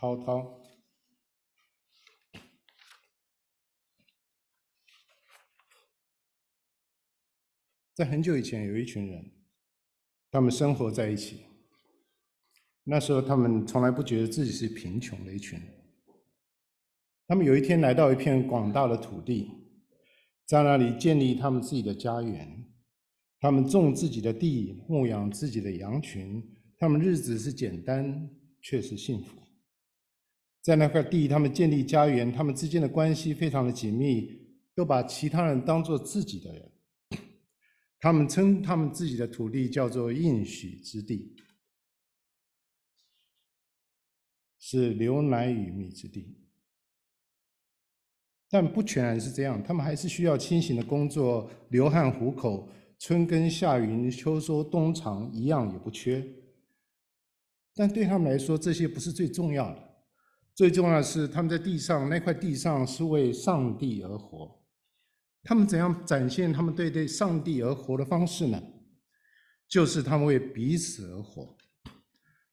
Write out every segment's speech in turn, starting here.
滔滔。在很久以前，有一群人，他们生活在一起。那时候，他们从来不觉得自己是贫穷的一群人。他们有一天来到一片广大的土地，在那里建立他们自己的家园。他们种自己的地，牧养自己的羊群。他们日子是简单，却是幸福。在那块地，他们建立家园，他们之间的关系非常的紧密，都把其他人当做自己的人。他们称他们自己的土地叫做应许之地，是流奶与蜜之地。但不全然是这样，他们还是需要辛勤的工作，流汗糊口，春耕夏耘，秋收冬藏，一样也不缺。但对他们来说，这些不是最重要的，最重要的是他们在地上那块地上是为上帝而活。他们怎样展现他们对对上帝而活的方式呢？就是他们为彼此而活。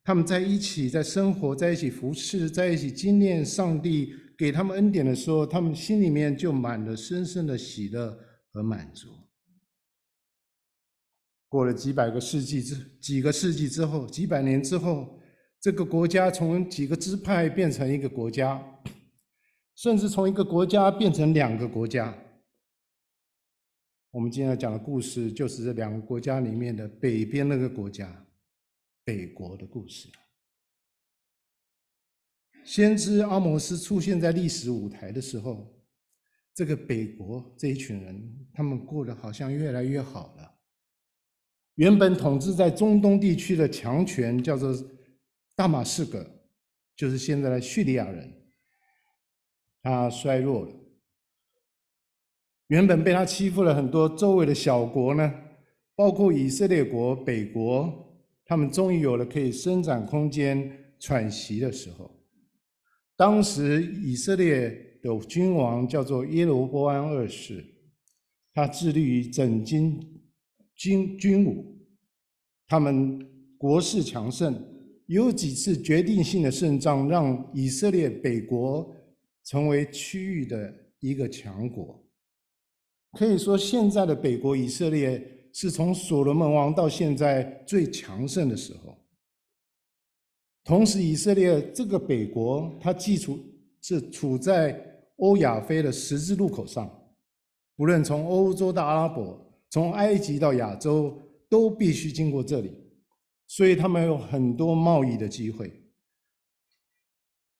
他们在一起，在生活在一起，服侍在一起，经验上帝给他们恩典的时候，他们心里面就满了深深的喜乐和满足。过了几百个世纪之几个世纪之后，几百年之后，这个国家从几个支派变成一个国家，甚至从一个国家变成两个国家。我们今天要讲的故事，就是这两个国家里面的北边那个国家，北国的故事。先知阿摩斯出现在历史舞台的时候，这个北国这一群人，他们过得好像越来越好了。原本统治在中东地区的强权，叫做大马士革，就是现在的叙利亚人，他衰弱了。原本被他欺负了很多周围的小国呢，包括以色列国、北国，他们终于有了可以伸展空间、喘息的时候。当时以色列的君王叫做耶罗波安二世，他致力于整军军军武，他们国势强盛，有几次决定性的胜仗，让以色列北国成为区域的一个强国。可以说，现在的北国以色列是从所罗门王到现在最强盛的时候。同时，以色列这个北国，它既处是处在欧亚非的十字路口上，无论从欧洲到阿拉伯，从埃及到亚洲，都必须经过这里，所以他们有很多贸易的机会。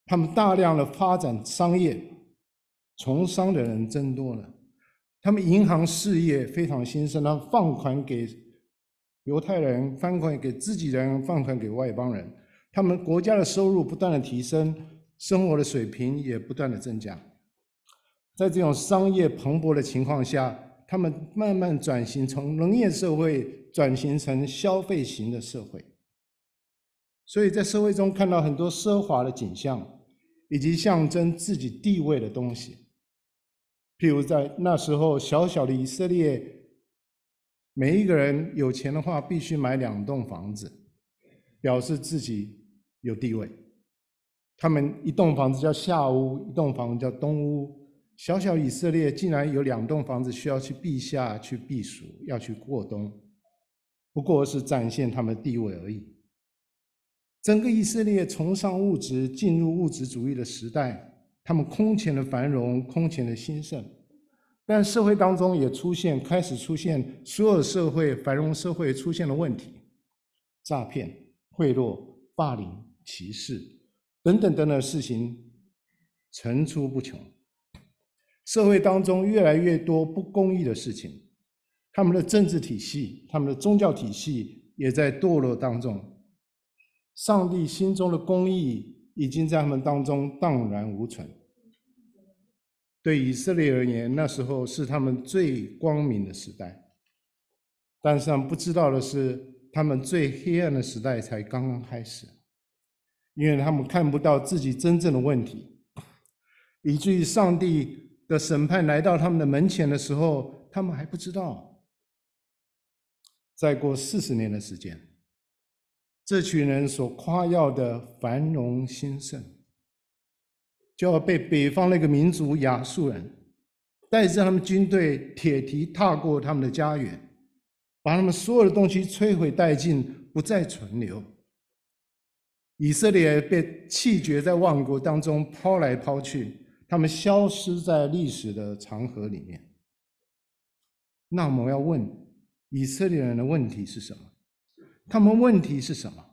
他们大量的发展商业，从商的人增多了。他们银行事业非常兴盛，他们放款给犹太人，放款给自己人，放款给外邦人。他们国家的收入不断的提升，生活的水平也不断的增加。在这种商业蓬勃的情况下，他们慢慢转型从农业社会转型成消费型的社会。所以在社会中看到很多奢华的景象，以及象征自己地位的东西。譬如在那时候，小小的以色列，每一个人有钱的话，必须买两栋房子，表示自己有地位。他们一栋房子叫夏屋，一栋房子叫冬屋。小小以色列竟然有两栋房子需要去避夏、去避暑、要去过冬，不过是展现他们的地位而已。整个以色列崇尚物质，进入物质主义的时代。他们空前的繁荣，空前的兴盛，但社会当中也出现，开始出现所有社会繁荣社会出现的问题：诈骗、贿赂、霸凌、歧视等等等等事情层出不穷。社会当中越来越多不公义的事情，他们的政治体系、他们的宗教体系也在堕落当中。上帝心中的公义。已经在他们当中荡然无存。对以色列而言，那时候是他们最光明的时代，但是他们不知道的是，他们最黑暗的时代才刚刚开始，因为他们看不到自己真正的问题，以至于上帝的审判来到他们的门前的时候，他们还不知道。再过四十年的时间。这群人所夸耀的繁荣兴盛，就要被北方那个民族亚述人带着他们军队铁蹄踏过他们的家园，把他们所有的东西摧毁殆尽，不再存留。以色列被弃绝在万国当中抛来抛去，他们消失在历史的长河里面。那我们要问以色列人的问题是什么？他们问题是什么？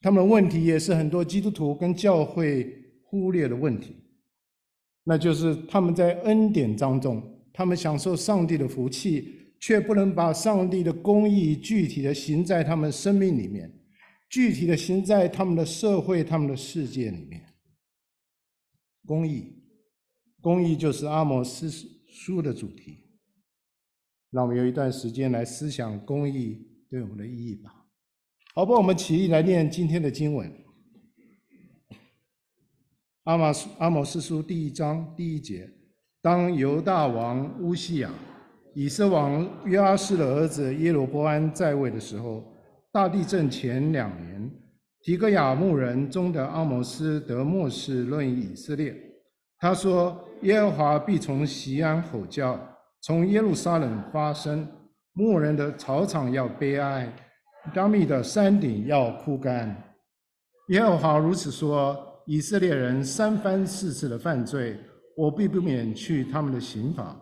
他们问题也是很多基督徒跟教会忽略的问题，那就是他们在恩典当中，他们享受上帝的福气，却不能把上帝的公义具体的行在他们生命里面。具体的行在他们的社会、他们的世界里面。公义，公义就是阿摩斯书的主题。让我们有一段时间来思想公益对我们的意义吧。好吧，我们起立来念今天的经文。阿摩阿摩斯书第一章第一节：当犹大王乌西亚、以色王约阿施的儿子耶罗波安在位的时候。大地震前两年，提哥亚牧人中的阿摩斯得默示论以色列。他说：“耶和华必从西安吼叫，从耶路撒冷发生。牧人的草场要悲哀，加密的山顶要枯干。耶和华如此说：以色列人三番四次的犯罪，我必不免去他们的刑罚，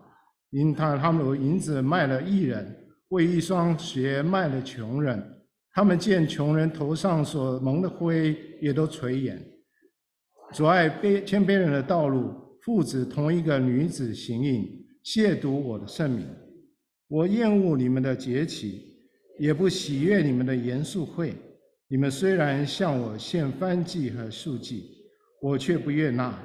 因他他们为银子卖了义人，为一双鞋卖了穷人。”他们见穷人头上所蒙的灰，也都垂眼；阻碍卑谦卑人的道路，父子同一个女子行淫，亵渎我的圣名。我厌恶你们的节气，也不喜悦你们的严肃会。你们虽然向我献燔祭和素祭，我却不悦纳，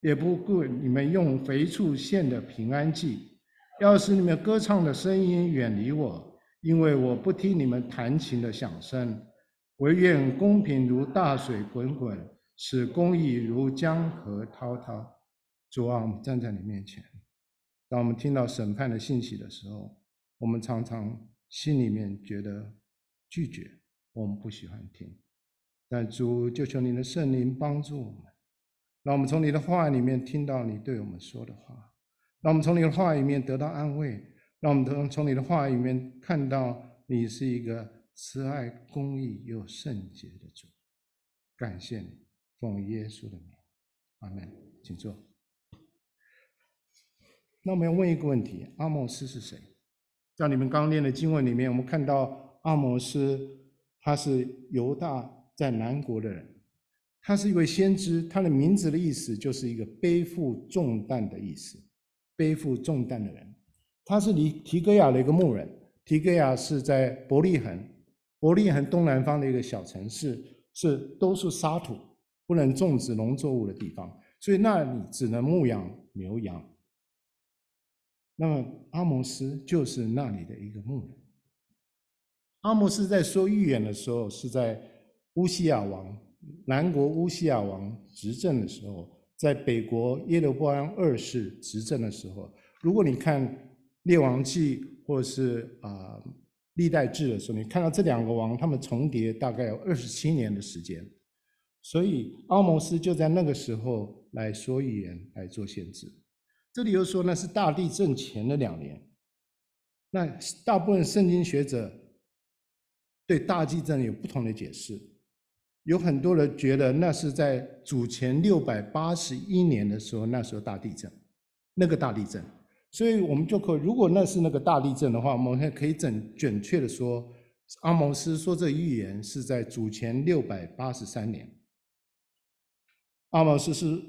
也不顾你们用肥畜献的平安祭。要使你们歌唱的声音远离我。因为我不听你们弹琴的响声，惟愿公平如大水滚滚，使公义如江河滔滔。主啊，我们站在你面前，当我们听到审判的信息的时候，我们常常心里面觉得拒绝，我们不喜欢听。但主，就求你的圣灵帮助我们，让我们从你的话里面听到你对我们说的话，让我们从你的话里面得到安慰。让我们从从你的话里面看到，你是一个慈爱、公义又圣洁的主。感谢你，奉耶稣的名，阿门。请坐。那我们要问一个问题：阿摩斯是谁？在你们刚念的经文里面，我们看到阿摩斯，他是犹大在南国的人，他是一位先知，他的名字的意思就是一个背负重担的意思，背负重担的人。他是离提哥亚的一个牧人，提哥亚是在伯利恒，伯利恒东南方的一个小城市，是都是沙土，不能种植农作物的地方，所以那里只能牧养牛羊。那么阿摩斯就是那里的一个牧人。阿摩斯在说预言的时候，是在乌西亚王南国乌西亚王执政的时候，在北国耶罗波安二世执政的时候，如果你看。列王记或者是啊历代志的时候，你看到这两个王，他们重叠大概有二十七年的时间，所以阿摩斯就在那个时候来说预言，来做限制。这里又说那是大地震前的两年，那大部分圣经学者对大地震有不同的解释，有很多人觉得那是在主前六百八十一年的时候，那时候大地震，那个大地震。所以我们就可，如果那是那个大地震的话，我们可以准准确的说，阿摩斯说这预言是在主前六百八十三年。阿摩斯是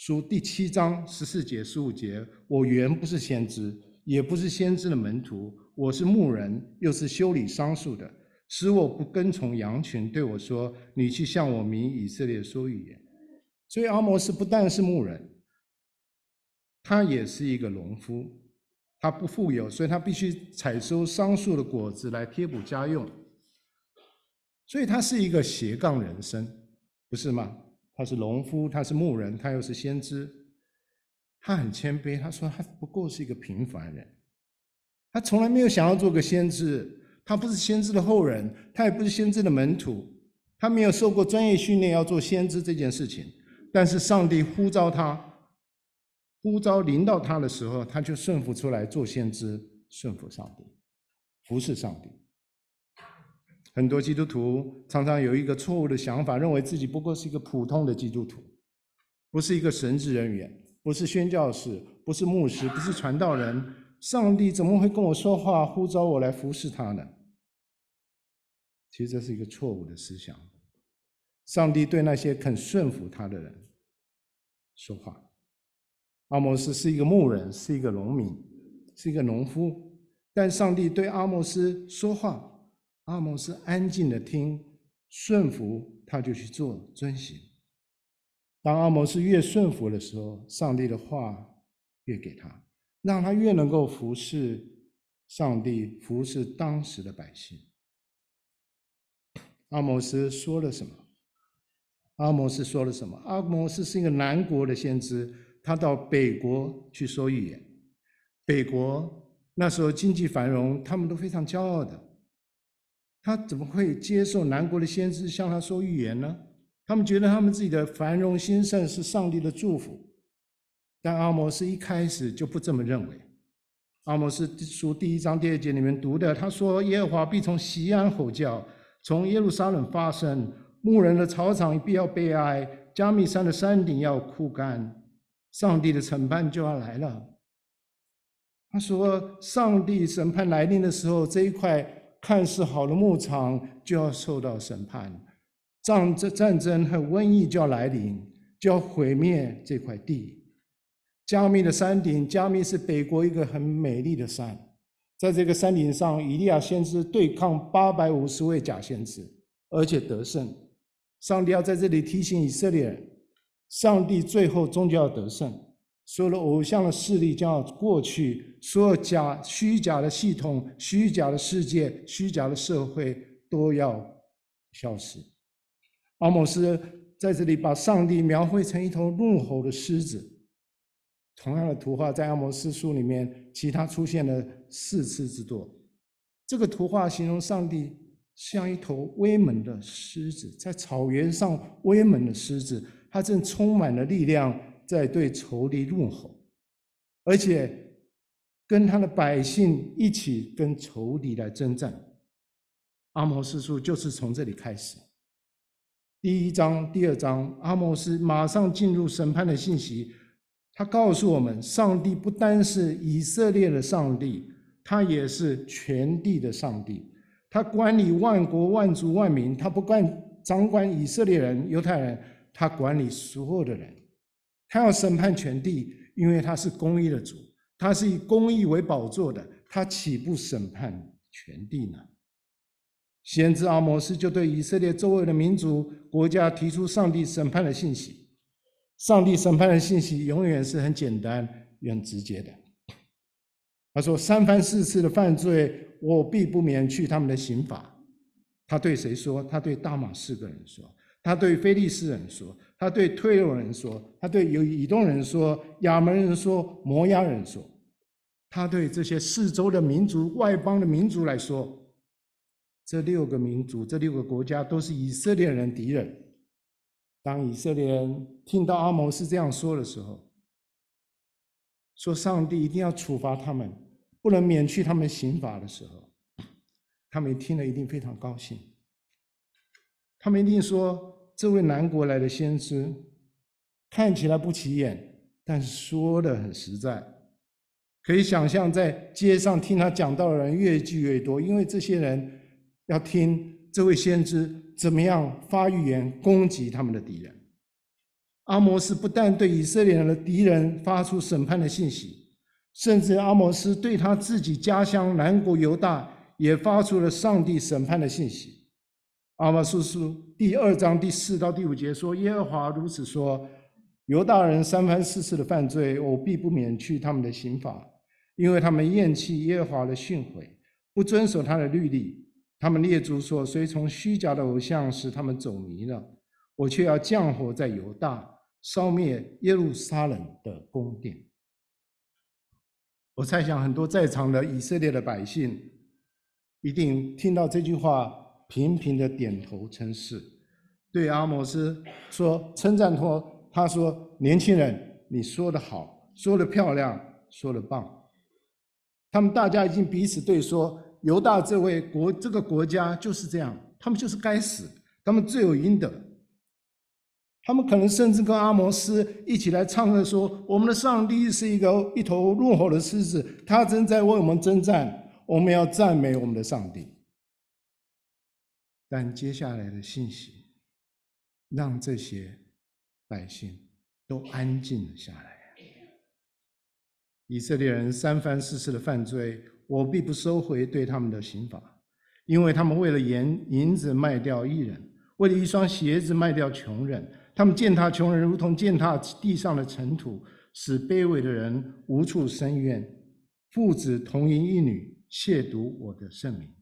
书第七章十四节、十五节。我原不是先知，也不是先知的门徒，我是牧人，又是修理桑树的，使我不跟从羊群。对我说：“你去向我民以色列说预言。”所以阿摩斯不但是牧人。他也是一个农夫，他不富有，所以他必须采收桑树的果子来贴补家用。所以他是一个斜杠人生，不是吗？他是农夫，他是牧人，他又是先知。他很谦卑，他说他不过是一个平凡人，他从来没有想要做个先知，他不是先知的后人，他也不是先知的门徒，他没有受过专业训练要做先知这件事情。但是上帝呼召他，呼召临到他的时候，他就顺服出来做先知，顺服上帝，服侍上帝。很多基督徒常常有一个错误的想法，认为自己不过是一个普通的基督徒，不是一个神职人员，不是宣教士，不是牧师，不是传道人。上帝怎么会跟我说话，呼召我来服侍他呢？其实这是一个错误的思想。上帝对那些肯顺服他的人说话。阿摩斯是一个牧人，是一个农民，是一个农夫，但上帝对阿摩斯说话。阿摩斯安静的听，顺服，他就去做，遵行。当阿摩斯越顺服的时候，上帝的话越给他，让他越能够服侍上帝，服侍当时的百姓。阿摩斯说了什么？阿摩斯说了什么？阿摩斯是一个南国的先知，他到北国去说预言。北国那时候经济繁荣，他们都非常骄傲的。他怎么会接受南国的先知向他说预言呢？他们觉得他们自己的繁荣兴盛是上帝的祝福，但阿摩斯一开始就不这么认为。阿摩斯书第一章第二节里面读的，他说：“耶和华必从西安吼叫，从耶路撒冷发声，牧人的草场必要悲哀，加密山的山顶要枯干，上帝的审判就要来了。”他说：“上帝审判来临的时候，这一块。”看似好的牧场就要受到审判，战争、战争和瘟疫就要来临，就要毁灭这块地。加密的山顶，加密是北国一个很美丽的山，在这个山顶上，以利亚先知对抗八百五十位假先知，而且得胜。上帝要在这里提醒以色列人，上帝最后终究要得胜。所有的偶像的势力将要过去，所有假虚假的系统、虚假的世界、虚假的社会都要消失。阿摩斯在这里把上帝描绘成一头怒吼的狮子。同样的图画在阿摩斯书里面，其他出现了四次之多。这个图画形容上帝像一头威猛的狮子，在草原上威猛的狮子，它正充满了力量。在对仇敌怒吼，而且跟他的百姓一起跟仇敌来征战。阿摩斯书就是从这里开始。第一章、第二章，阿摩斯马上进入审判的信息。他告诉我们，上帝不单是以色列的上帝，他也是全地的上帝。他管理万国万族万民，他不管掌管以色列人、犹太人，他管理所有的人。他要审判全地，因为他是公义的主，他是以公义为宝座的，他岂不审判全地呢？先知阿摩斯就对以色列周围的民族国家提出上帝审判的信息。上帝审判的信息永远是很简单、也很直接的。他说：“三番四次的犯罪，我必不免去他们的刑罚。”他对谁说？他对大马士革人说。他对非利士人说，他对推罗人说，他对有以东人说，亚门人说，摩押人说，他对这些四周的民族、外邦的民族来说，这六个民族、这六个国家都是以色列人敌人。当以色列人听到阿摩斯这样说的时候，说上帝一定要处罚他们，不能免去他们刑罚的时候，他们听了一定非常高兴。他们一定说，这位南国来的先知看起来不起眼，但是说的很实在。可以想象，在街上听他讲道的人越聚越多，因为这些人要听这位先知怎么样发预言攻击他们的敌人。阿摩斯不但对以色列人的敌人发出审判的信息，甚至阿摩斯对他自己家乡南国犹大也发出了上帝审判的信息。阿摩斯书第二章第四到第五节说：“耶和华如此说，犹大人三番四次的犯罪，我必不免去他们的刑罚，因为他们厌弃耶和华的训诲，不遵守他的律例。他们列祖所随从虚假的偶像，使他们走迷了。我却要降火在犹大，烧灭耶路撒冷的宫殿。”我猜想，很多在场的以色列的百姓一定听到这句话。频频的点头称是，对阿摩斯说称赞说，他说：“年轻人，你说得好，说得漂亮，说得棒。”他们大家已经彼此对说：“犹大这位国，这个国家就是这样，他们就是该死，他们罪有应得。”他们可能甚至跟阿摩斯一起来唱歌说：“我们的上帝是一个一头怒吼的狮子，他正在为我们征战，我们要赞美我们的上帝。”但接下来的信息，让这些百姓都安静了下来。以色列人三番四次的犯罪，我必不收回对他们的刑罚，因为他们为了银银子卖掉艺人，为了一双鞋子卖掉穷人，他们践踏穷人，如同践踏地上的尘土，使卑微的人无处伸冤，父子同饮一女，亵渎我的圣名。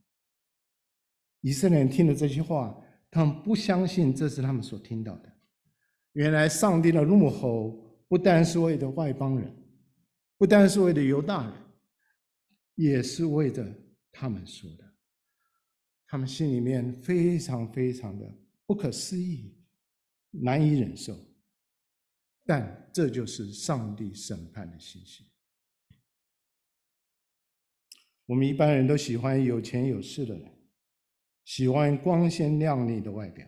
以色列人听了这些话，他们不相信这是他们所听到的。原来上帝的怒吼不单是为了外邦人。不单是为了犹大人，也是为着他们说的。他们心里面非常非常的不可思议，难以忍受。但这就是上帝审判的信息。我们一般人都喜欢有钱有势的人，喜欢光鲜亮丽的外表。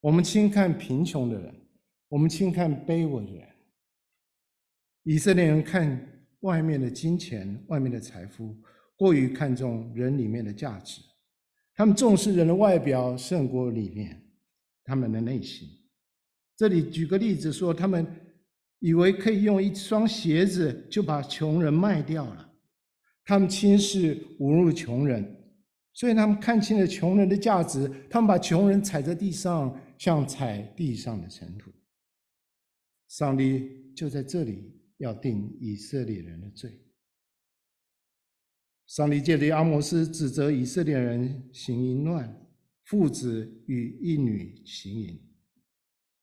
我们轻看贫穷的人，我们轻看卑微的人。以色列人看外面的金钱、外面的财富，过于看重人里面的价值。他们重视人的外表胜过里面他们的内心。这里举个例子说，他们以为可以用一双鞋子就把穷人卖掉了。他们轻视侮辱穷人，所以他们看清了穷人的价值。他们把穷人踩在地上，像踩地上的尘土。上帝就在这里。要定以色列人的罪。上帝借着阿摩斯指责以色列人行淫乱，父子与一女行淫，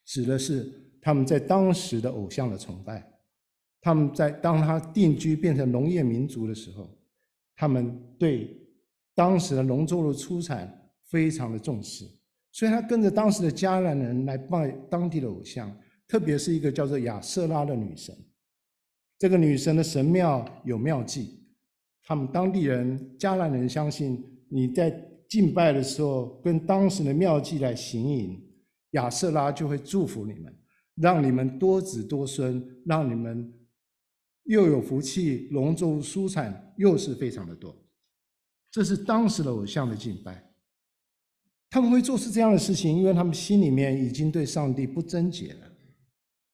指的是他们在当时的偶像的崇拜。他们在当他定居变成农业民族的时候，他们对当时的农作物出产非常的重视，所以他跟着当时的迦南人来拜当地的偶像，特别是一个叫做亚瑟拉的女神。这个女神的神庙有庙祭，他们当地人迦南人相信，你在敬拜的时候跟当时的庙祭来行营，亚瑟拉就会祝福你们，让你们多子多孙，让你们又有福气，农作物蔬产又是非常的多。这是当时的偶像的敬拜。他们会做出这样的事情，因为他们心里面已经对上帝不贞洁了。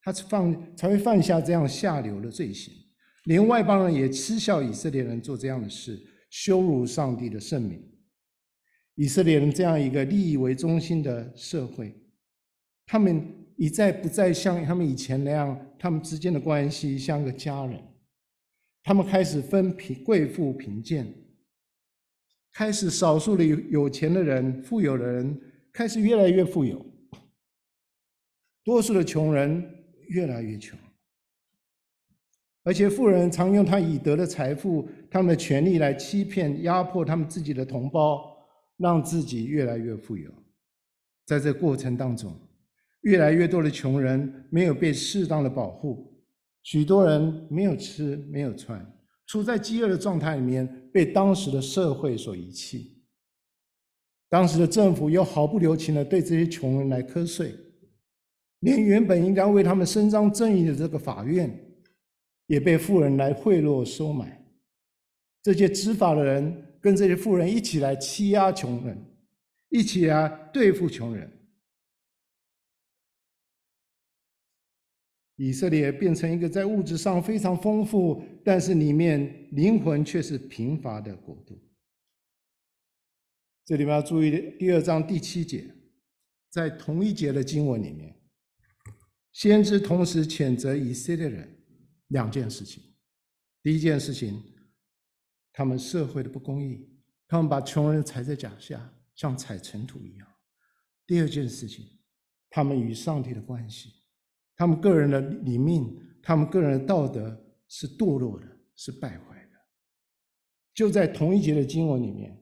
他犯才会犯下这样下流的罪行，连外邦人也嗤笑以色列人做这样的事，羞辱上帝的圣名。以色列人这样一个利益为中心的社会，他们一再不再像他们以前那样，他们之间的关系像个家人。他们开始分贫贵富贫贱，开始少数的有钱的人、富有的人开始越来越富有，多数的穷人。越来越穷，而且富人常用他已得的财富、他们的权利来欺骗、压迫他们自己的同胞，让自己越来越富有。在这过程当中，越来越多的穷人没有被适当的保护，许多人没有吃、没有穿，处在饥饿的状态里面，被当时的社会所遗弃。当时的政府又毫不留情地对这些穷人来课税。连原本应该为他们伸张正义的这个法院，也被富人来贿赂收买。这些执法的人跟这些富人一起来欺压穷人，一起来对付穷人。以色列变成一个在物质上非常丰富，但是里面灵魂却是贫乏的国度。这里面要注意第二章第七节，在同一节的经文里面。先知同时谴责以色列人两件事情：第一件事情，他们社会的不公义，他们把穷人踩在脚下，像踩尘土一样；第二件事情，他们与上帝的关系，他们个人的里面，他们个人的道德是堕落的，是败坏的。就在同一节的经文里面，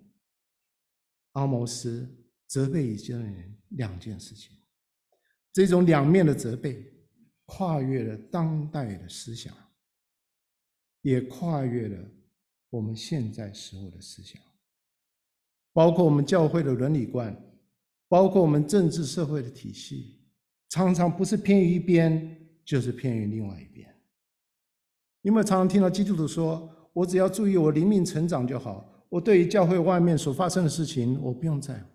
阿摩斯责备以色列人两件事情。这种两面的责备，跨越了当代的思想，也跨越了我们现在时候的思想，包括我们教会的伦理观，包括我们政治社会的体系，常常不是偏于一边，就是偏于另外一边。你有没有常常听到基督徒说：“我只要注意我灵命成长就好，我对于教会外面所发生的事情，我不用在乎。”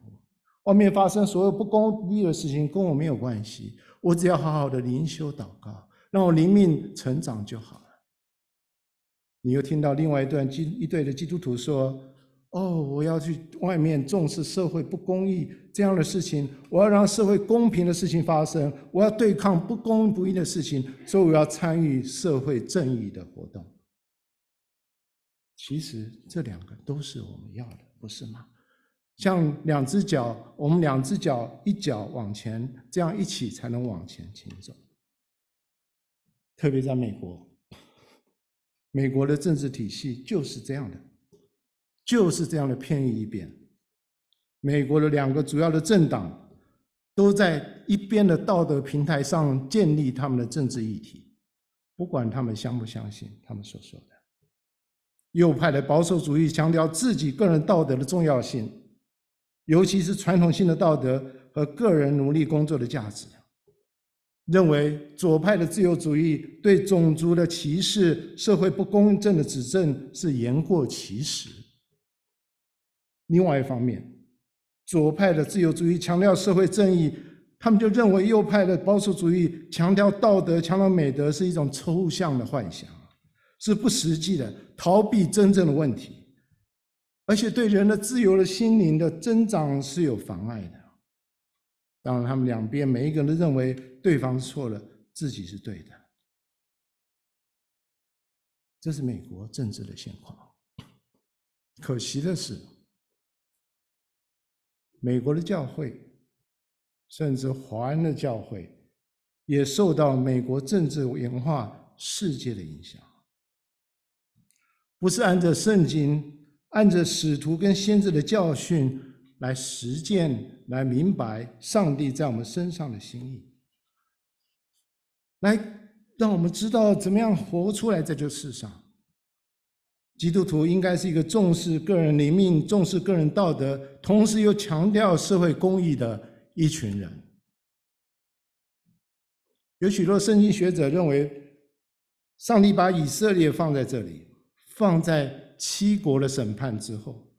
外面发生所有不公不义的事情跟我没有关系，我只要好好的灵修祷告，让我灵命成长就好了。你又听到另外一段基一对的基督徒说：“哦，我要去外面重视社会不公义这样的事情，我要让社会公平的事情发生，我要对抗不公不义的事情，所以我要参与社会正义的活动。”其实这两个都是我们要的，不是吗？像两只脚，我们两只脚一脚往前，这样一起才能往前行走。特别在美国，美国的政治体系就是这样的，就是这样的偏于一边。美国的两个主要的政党都在一边的道德平台上建立他们的政治议题，不管他们相不相信他们所说的。右派的保守主义强调自己个人道德的重要性。尤其是传统性的道德和个人努力工作的价值，认为左派的自由主义对种族的歧视、社会不公正的指证是言过其实。另外一方面，左派的自由主义强调社会正义，他们就认为右派的保守主义强调道德、强调美德是一种抽象的幻想，是不实际的，逃避真正的问题。而且对人的自由的心灵的增长是有妨碍的。当然，他们两边每一个人都认为对方错了，自己是对的。这是美国政治的现况。可惜的是，美国的教会，甚至华人的教会，也受到美国政治文化世界的影响，不是按照圣经。按着使徒跟先知的教训来实践，来明白上帝在我们身上的心意，来让我们知道怎么样活出来在这世上。基督徒应该是一个重视个人灵命、重视个人道德，同时又强调社会公义的一群人。有许多圣经学者认为，上帝把以色列放在这里，放在。七国的审判之后，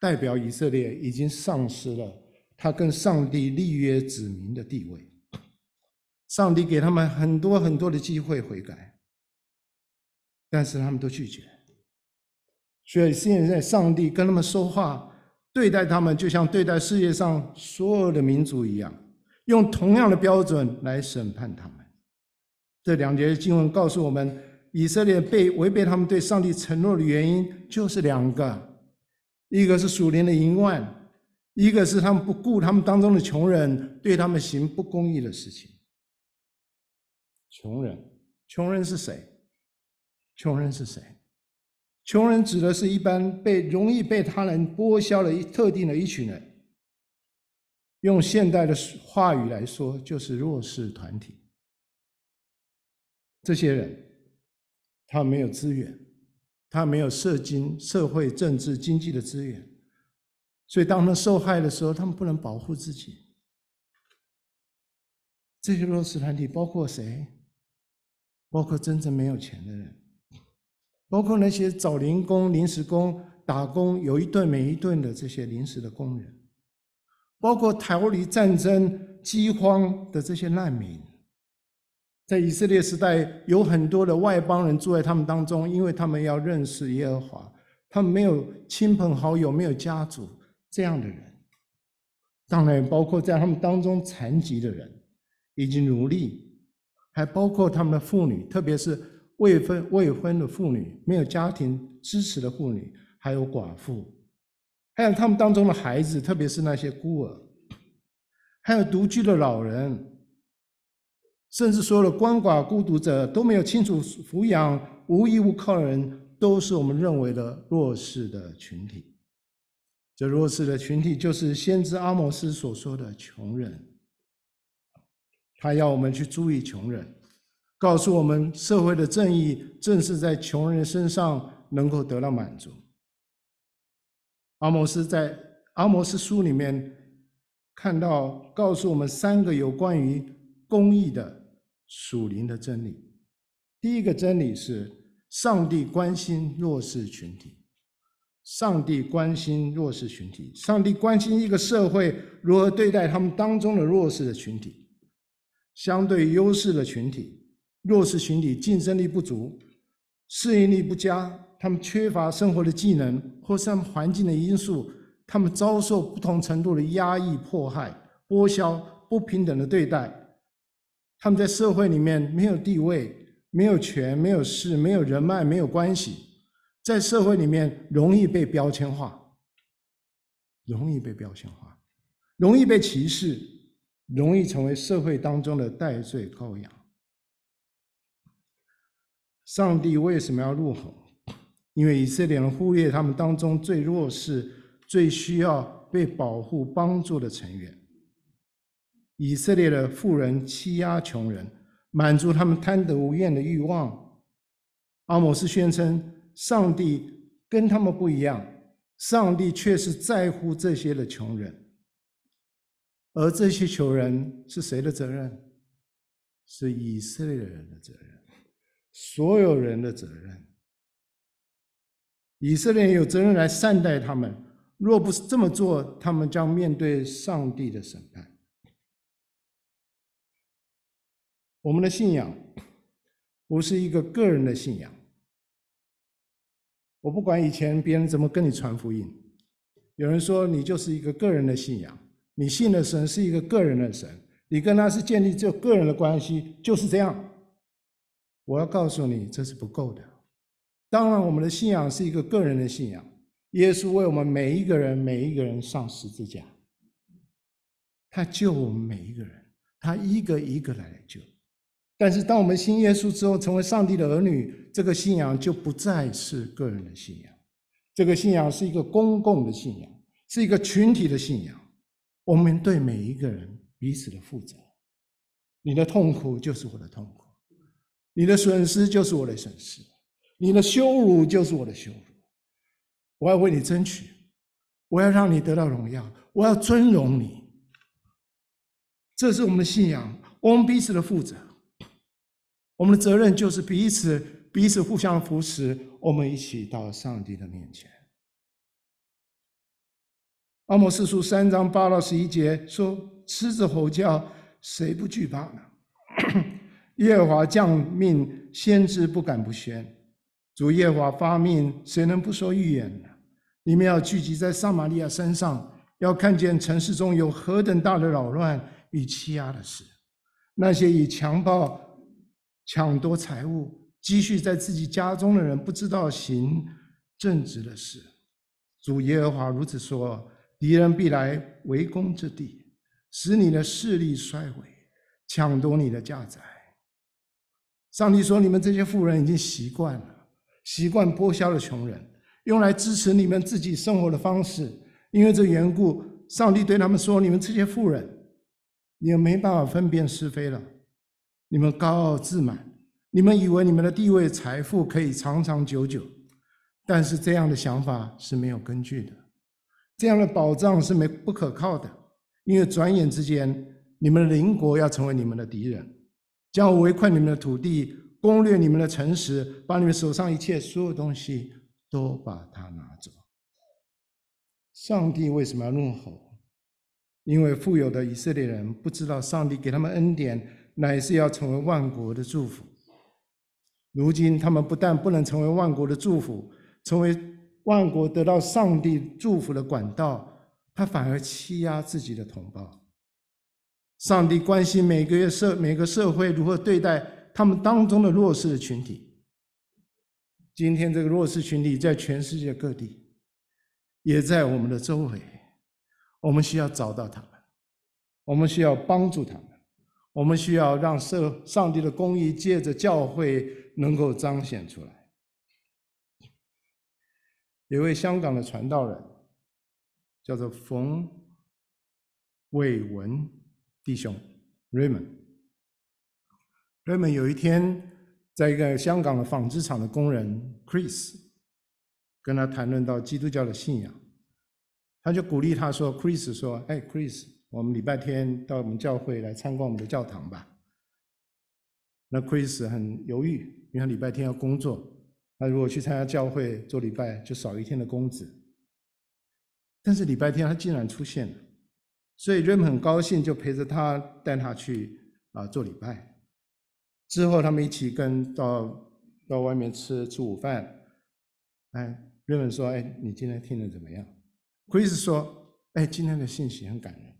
代表以色列已经丧失了他跟上帝立约子民的地位。上帝给他们很多很多的机会悔改，但是他们都拒绝。所以现在上帝跟他们说话，对待他们就像对待世界上所有的民族一样，用同样的标准来审判他们。这两节经文告诉我们。以色列被违背他们对上帝承诺的原因就是两个，一个是属灵的淫乱，一个是他们不顾他们当中的穷人，对他们行不公义的事情。穷人，穷人是谁？穷人是谁？穷人指的是一般被容易被他人剥削的一特定的一群人。用现代的话语来说，就是弱势团体。这些人。他没有资源，他没有社经、社会、政治、经济的资源，所以当他们受害的时候，他们不能保护自己。这些弱势团体包括谁？包括真正没有钱的人，包括那些找零工、临时工、打工有一顿没一顿的这些临时的工人，包括逃离战争、饥荒的这些难民。在以色列时代，有很多的外邦人住在他们当中，因为他们要认识耶和华，他们没有亲朋好友，没有家族这样的人。当然，包括在他们当中残疾的人，以及奴隶，还包括他们的妇女，特别是未婚未婚的妇女，没有家庭支持的妇女，还有寡妇，还有他们当中的孩子，特别是那些孤儿，还有独居的老人。甚至所有的鳏寡孤独者都没有亲属抚养、无依无靠的人，都是我们认为的弱势的群体。这弱势的群体就是先知阿摩斯所说的穷人。他要我们去注意穷人，告诉我们社会的正义正是在穷人身上能够得到满足。阿摩斯在阿摩斯书里面看到，告诉我们三个有关于公义的属灵的真理。第一个真理是，上帝关心弱势群体。上帝关心弱势群体，上帝关心一个社会如何对待他们当中的弱势的群体。相对优势的群体，弱势群体竞争力不足，适应力不佳，他们缺乏生活的技能，或是他们环境的因素，他们遭受不同程度的压抑、迫害、剥削、不平等的对待。他们在社会里面没有地位、没有权、没有势、没有人脉、没有关系。在社会里面容易被标签化，容易被标签化，容易被歧视，容易成为社会当中的代罪羔羊。上帝为什么要怒吼？因为以色列人忽略他们当中最弱势、最需要被保护帮助的成员。以色列的富人欺压穷人，满足他们贪得无厌的欲望。阿摩斯宣称。上帝跟他们不一样，上帝却是在乎这些的穷人，而这些穷人是谁的责任？是以色列人的责任，所有人的责任。以色列有责任来善待他们，若不是这么做，他们将面对上帝的审判。我们的信仰不是一个个人的信仰。我不管以前别人怎么跟你传福音，有人说你就是一个个人的信仰，你信的神是一个个人的神，你跟他是建立这个人的关系，就是这样。我要告诉你，这是不够的。当然，我们的信仰是一个个人的信仰，耶稣为我们每一个人、每一个人上十字架，他救我们每一个人，他一个一个来救。但是，当我们信耶稣之后，成为上帝的儿女，这个信仰就不再是个人的信仰，这个信仰是一个公共的信仰，是一个群体的信仰。我们对每一个人彼此的负责。你的痛苦就是我的痛苦，你的损失就是我的损失，你的羞辱就是我的羞辱。我要为你争取，我要让你得到荣耀，我要尊荣你。这是我们的信仰，我们彼此的负责。我们的责任就是彼此彼此互相扶持，我们一起到上帝的面前。阿摩司书三章八到十一节说：“狮子吼叫，谁不惧怕呢？耶和华降命，先知不敢不宣。主耶和华发命，谁能不说预言呢？你们要聚集在撒玛利亚山上，要看见城市中有何等大的扰乱与欺压的事，那些以强暴。”抢夺财物、积蓄在自己家中的人，不知道行正直的事。主耶和华如此说：敌人必来围攻这地，使你的势力衰微，抢夺你的家财。上帝说：你们这些富人已经习惯了，习惯剥削了穷人，用来支持你们自己生活的方式。因为这缘故，上帝对他们说：你们这些富人，你们没办法分辨是非了。你们高傲自满，你们以为你们的地位、财富可以长长久久，但是这样的想法是没有根据的，这样的保障是没不可靠的，因为转眼之间，你们邻国要成为你们的敌人，将围困你们的土地，攻略你们的城池，把你们手上一切所有东西都把它拿走。上帝为什么要怒吼？因为富有的以色列人不知道上帝给他们恩典。乃是要成为万国的祝福。如今他们不但不能成为万国的祝福，成为万国得到上帝祝福的管道，他反而欺压自己的同胞。上帝关心每个月社每个社会如何对待他们当中的弱势群体。今天这个弱势群体在全世界各地，也在我们的周围。我们需要找到他们，我们需要帮助他们。我们需要让社上帝的公义借着教会能够彰显出来。有位香港的传道人，叫做冯伟文弟兄 Raymond，Raymond 有一天，在一个香港的纺织厂的工人 Chris 跟他谈论到基督教的信仰，他就鼓励他说：“Chris 说，哎，Chris，我们礼拜天到我们教会来参观我们的教堂吧。”那 Chris 很犹豫，因为他礼拜天要工作，他如果去参加教会做礼拜，就少一天的工资。但是礼拜天他竟然出现了，所以瑞文很高兴，就陪着他带他去啊做礼拜。之后，他们一起跟到到外面吃吃午饭。哎，瑞文说：“哎，你今天听得怎么样？”奎斯说：“哎，今天的信息很感人，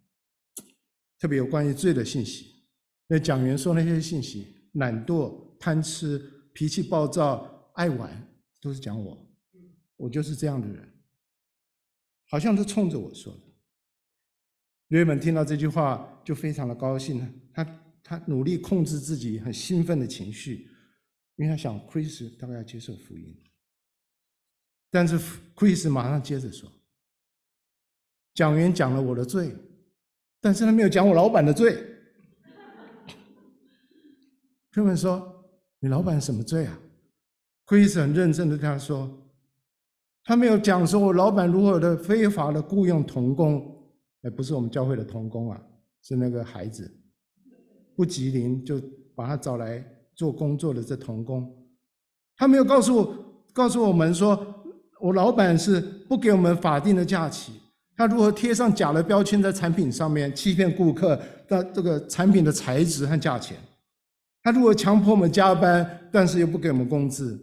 特别有关于罪的信息。那讲员说那些信息，懒惰、贪吃、脾气暴躁、爱玩，都是讲我。我就是这样的人，好像都冲着我说的。”瑞文听到这句话，就非常的高兴。他。他努力控制自己很兴奋的情绪，因为他想 Chris 大概要接受福音。但是 Chris 马上接着说：“讲员讲了我的罪，但是他没有讲我老板的罪。”瑞文说：“你老板什么罪啊？”Chris 很认真的跟他说：“他没有讲说我老板如何的非法的雇佣童工，不是我们教会的童工啊，是那个孩子。”不吉林就把他找来做工作的这童工，他没有告诉告诉我们说，我老板是不给我们法定的假期，他如何贴上假的标签在产品上面，欺骗顾客的这个产品的材质和价钱，他如何强迫我们加班，但是又不给我们工资，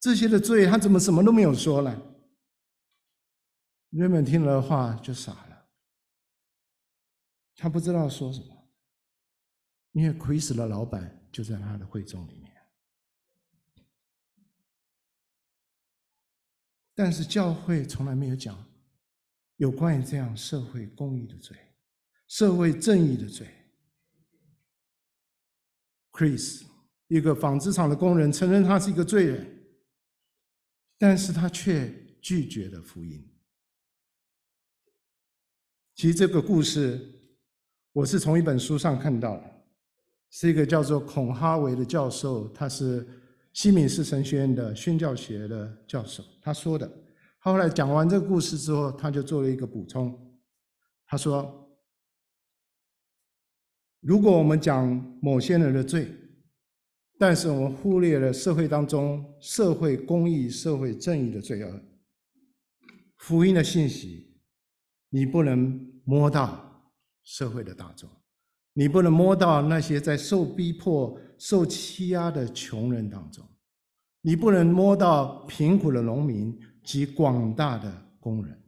这些的罪他怎么什么都没有说呢？人们听了话就傻了，他不知道说什么。因为亏死了，老板就在他的会众里面。但是教会从来没有讲有关于这样社会公义的罪、社会正义的罪。Chris，一个纺织厂的工人，承认他是一个罪人，但是他却拒绝了福音。其实这个故事，我是从一本书上看到的。是一个叫做孔哈维的教授，他是西敏寺神学院的宣教学的教授。他说的，他后来讲完这个故事之后，他就做了一个补充。他说：“如果我们讲某些人的罪，但是我们忽略了社会当中社会公义、社会正义的罪恶，福音的信息，你不能摸到社会的大众。”你不能摸到那些在受逼迫、受欺压的穷人当中，你不能摸到贫苦的农民及广大的工人。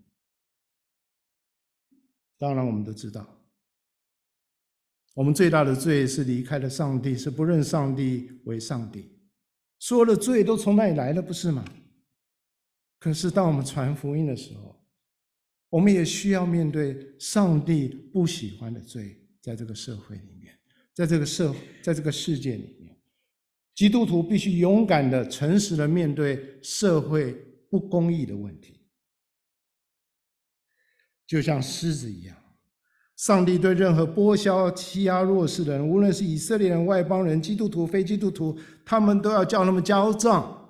当然，我们都知道，我们最大的罪是离开了上帝，是不认上帝为上帝。所有的罪都从那里来的，不是吗？可是，当我们传福音的时候，我们也需要面对上帝不喜欢的罪。在这个社会里面，在这个社，在这个世界里面，基督徒必须勇敢的、诚实的面对社会不公义的问题，就像狮子一样。上帝对任何剥削、欺压弱势的人，无论是以色列人、外邦人、基督徒、非基督徒，他们都要叫他们交账。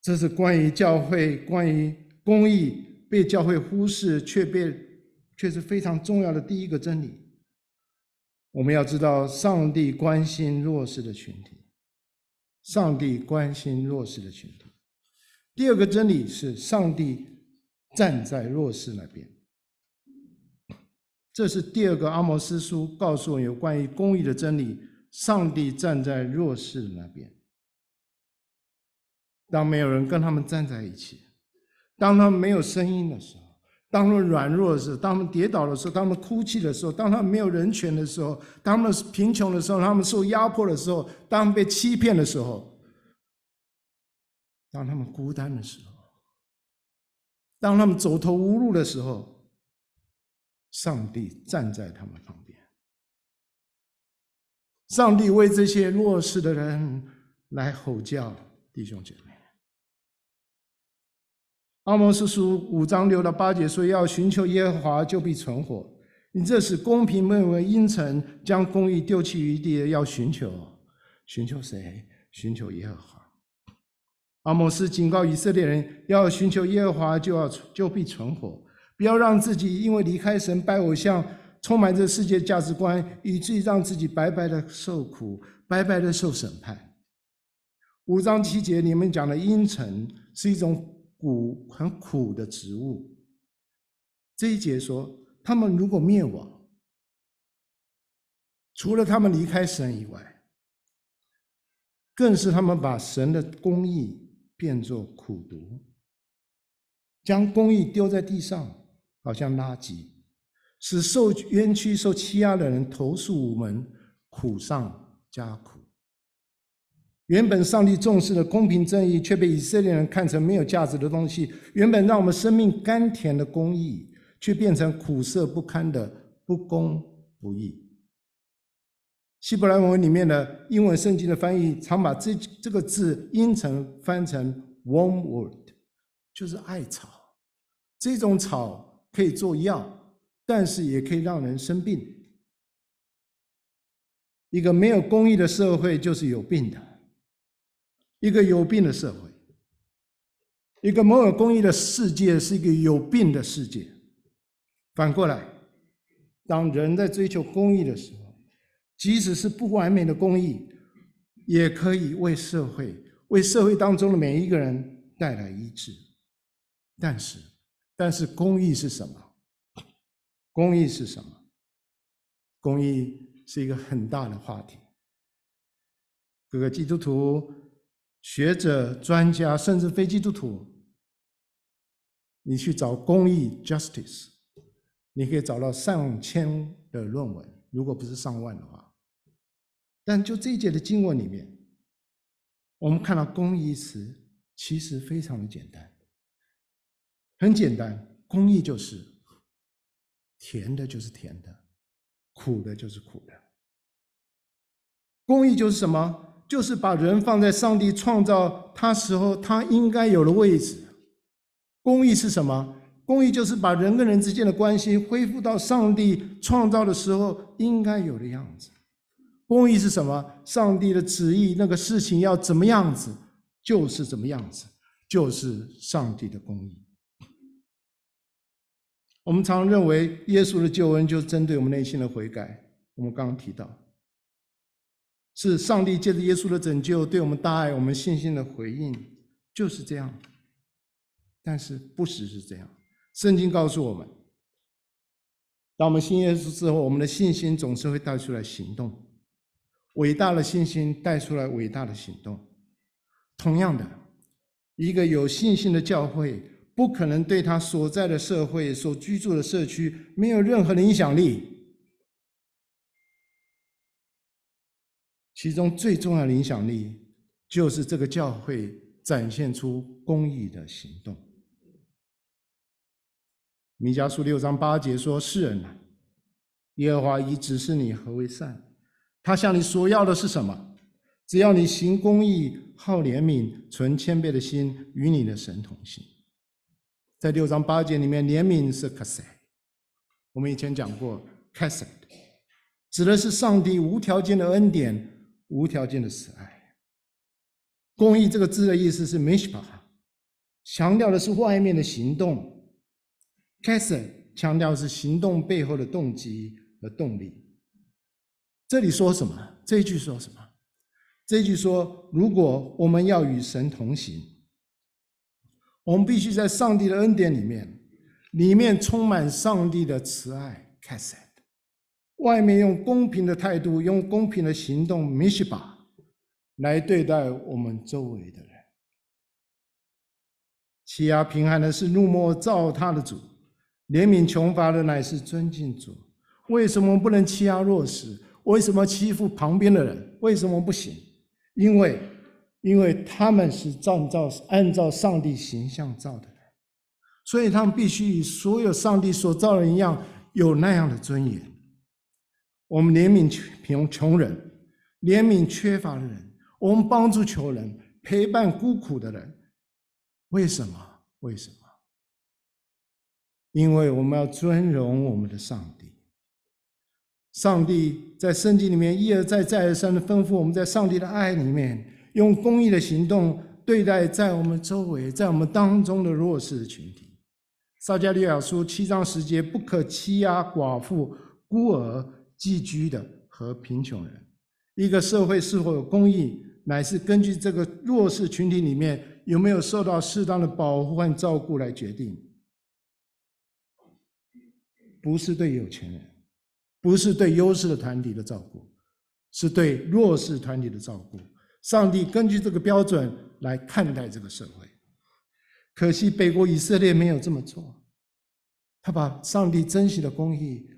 这是关于教会、关于公义被教会忽视，却被。却是非常重要的第一个真理。我们要知道，上帝关心弱势的群体。上帝关心弱势的群体。第二个真理是，上帝站在弱势那边。这是第二个阿摩司书告诉我们有关于公义的真理：上帝站在弱势那边。当没有人跟他们站在一起，当他们没有声音的时候。当他们软弱的时候，当他们跌倒的时候，当他们哭泣的时候，当他们没有人权的时候，当他们贫穷的时候，他们受压迫的时候，当他们被欺骗的时候，当他们孤单的时候，当他们走投无路的时候，上帝站在他们旁边。上帝为这些弱势的人来吼叫，弟兄姐妹。阿摩司书五章六到八节说：“要寻求耶和华，就必存活；你这是公平变为阴沉，将公义丢弃于地，要寻求，寻求谁？寻求耶和华。阿摩斯警告以色列人，要寻求耶和华，就要就必存活，不要让自己因为离开神拜偶像，充满着世界价值观，以至于让自己白白的受苦，白白的受审判。五章七节里面讲的阴沉是一种苦很苦的植物。这一节说，他们如果灭亡，除了他们离开神以外，更是他们把神的公义变作苦毒，将公义丢在地上，好像垃圾，使受冤屈、受欺压的人投诉无门，苦上加苦。原本上帝重视的公平正义，却被以色列人看成没有价值的东西。原本让我们生命甘甜的公义。却变成苦涩不堪的不公不义。希伯来文里面的英文圣经的翻译，常把这这个字阴沉翻成 “wormwood”，就是艾草。这种草可以做药，但是也可以让人生病。一个没有公义的社会就是有病的，一个有病的社会，一个没有公义的世界是一个有病的世界。反过来，当人在追求公义的时候，即使是不完美的公义，也可以为社会、为社会当中的每一个人带来医治。但是，但是公益是什么？公益是什么？公益是一个很大的话题。各个基督徒、学者、专家，甚至非基督徒，你去找公益 （justice）。你可以找到上千的论文，如果不是上万的话。但就这一节的经文里面，我们看到“公益”词其实非常的简单，很简单，公益就是甜的，就是甜的；苦的，就是苦的。公益就是什么？就是把人放在上帝创造他时候他应该有的位置。公义是什么？公义就是把人跟人之间的关系恢复到上帝创造的时候应该有的样子。公义是什么？上帝的旨意，那个事情要怎么样子，就是怎么样子，就是上帝的公义。我们常认为耶稣的救恩就是针对我们内心的悔改。我们刚刚提到，是上帝借着耶稣的拯救，对我们大爱、我们信心的回应，就是这样。但是不时是这样。圣经告诉我们，当我们信耶稣之后，我们的信心总是会带出来行动。伟大的信心带出来伟大的行动。同样的，一个有信心的教会，不可能对他所在的社会、所居住的社区没有任何的影响力。其中最重要的影响力，就是这个教会展现出公义的行动。弥迦书六章八节说：“世人啊，耶和华已指示你何为善，他向你所要的是什么？只要你行公义、好怜悯、存谦卑的心，与你的神同行。”在六章八节里面，怜悯是 chesed，我们以前讲过 chesed，指的是上帝无条件的恩典、无条件的慈爱。公义这个字的意思是 m i s h p a 强调的是外面的行动。Chesed 强调的是行动背后的动机和动力。这里说什么？这一句说什么？这一句说，如果我们要与神同行，我们必须在上帝的恩典里面，里面充满上帝的慈爱。Chesed，外面用公平的态度，用公平的行动，Mishpach，来对待我们周围的人。欺压贫寒的是怒目造他的主。怜悯穷乏的乃是尊敬主。为什么不能欺压弱势？为什么欺负旁边的人？为什么不行？因为，因为他们是照照按照上帝形象造的人，所以他们必须与所有上帝所造人一样，有那样的尊严。我们怜悯穷穷人，怜悯缺乏的人，我们帮助穷人，陪伴孤苦的人。为什么？为什么？因为我们要尊荣我们的上帝，上帝在圣经里面一而再、再而三的吩咐我们，在上帝的爱里面，用公益的行动对待在我们周围、在我们当中的弱势的群体。撒迦利亚书七章十节：不可欺压寡妇、孤儿、寄居的和贫穷人。一个社会是否有公义，乃是根据这个弱势群体里面有没有受到适当的保护和照顾来决定。不是对有钱人，不是对优势的团体的照顾，是对弱势团体的照顾。上帝根据这个标准来看待这个社会。可惜北国以色列没有这么做，他把上帝珍惜的公义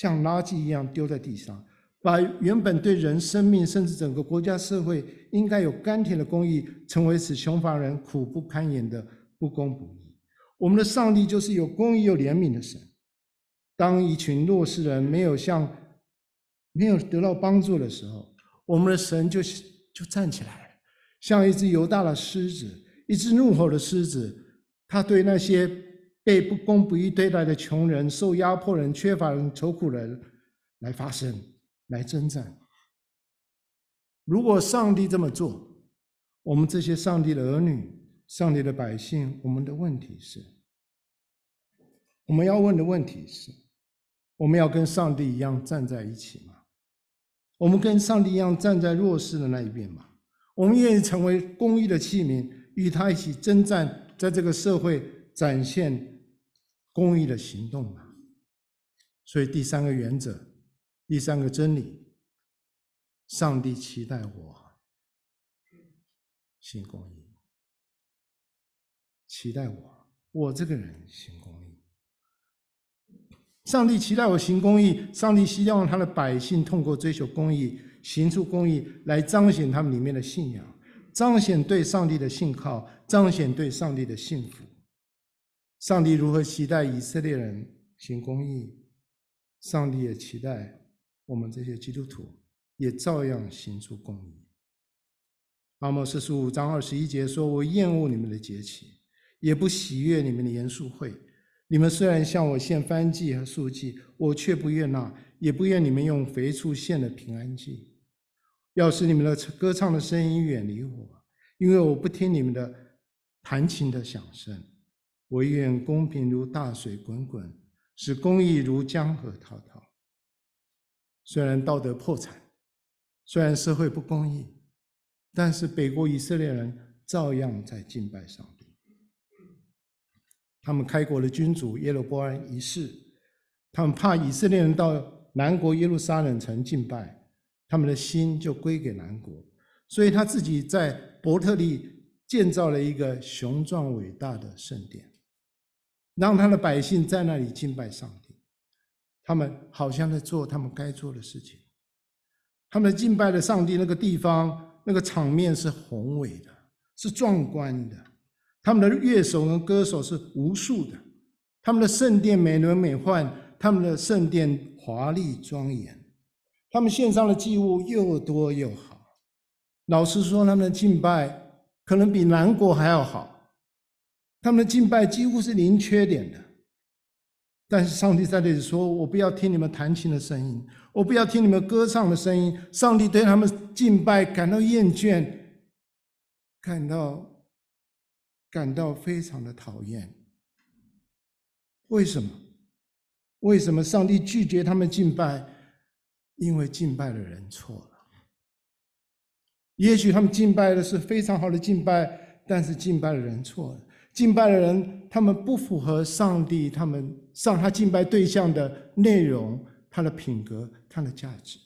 像垃圾一样丢在地上，把原本对人生命甚至整个国家社会应该有甘甜的公义，成为使穷乏人苦不堪言的不公不义。我们的上帝就是有公义、又怜悯的神。当一群弱势人没有向、没有得到帮助的时候，我们的神就就站起来了，像一只犹大的狮子，一只怒吼的狮子。他对那些被不公不义对待的穷人、受压迫人、缺乏人、愁苦人来发声，来征战。如果上帝这么做，我们这些上帝的儿女、上帝的百姓，我们的问题是，我们要问的问题是。我们要跟上帝一样站在一起吗？我们跟上帝一样站在弱势的那一边吗？我们愿意成为公义的器皿，与他一起征战，在这个社会展现公益的行动吗？所以第三个原则，第三个真理，上帝期待我行公益，期待我，我这个人行公益。上帝期待我行公益，上帝希望他的百姓通过追求公益、行出公益，来彰显他们里面的信仰，彰显对上帝的信靠，彰显对上帝的信服。上帝如何期待以色列人行公义，上帝也期待我们这些基督徒也照样行出公义。阿摩司书五章二十一节说：“我厌恶你们的节期，也不喜悦你们的严肃会。”你们虽然向我献燔祭和素祭，我却不悦纳，也不愿你们用肥畜献的平安祭。要使你们的歌唱的声音远离我，因为我不听你们的弹琴的响声。我愿公平如大水滚滚，使公义如江河滔滔。虽然道德破产，虽然社会不公义，但是北国以色列人照样在敬拜上帝。他们开国的君主耶罗波安一世，他们怕以色列人到南国耶路撒冷城敬拜，他们的心就归给南国，所以他自己在伯特利建造了一个雄壮伟大的圣殿，让他的百姓在那里敬拜上帝。他们好像在做他们该做的事情。他们敬拜的上帝那个地方，那个场面是宏伟的，是壮观的。他们的乐手和歌手是无数的，他们的圣殿美轮美奂，他们的圣殿华丽庄严，他们献上的祭物又多又好。老实说，他们的敬拜可能比南国还要好，他们的敬拜几乎是零缺点的。但是上帝在这里说：“我不要听你们弹琴的声音，我不要听你们歌唱的声音。”上帝对他们敬拜感到厌倦，感到。感到非常的讨厌。为什么？为什么上帝拒绝他们敬拜？因为敬拜的人错了。也许他们敬拜的是非常好的敬拜，但是敬拜的人错了。敬拜的人，他们不符合上帝，他们上他敬拜对象的内容、他的品格、他的价值。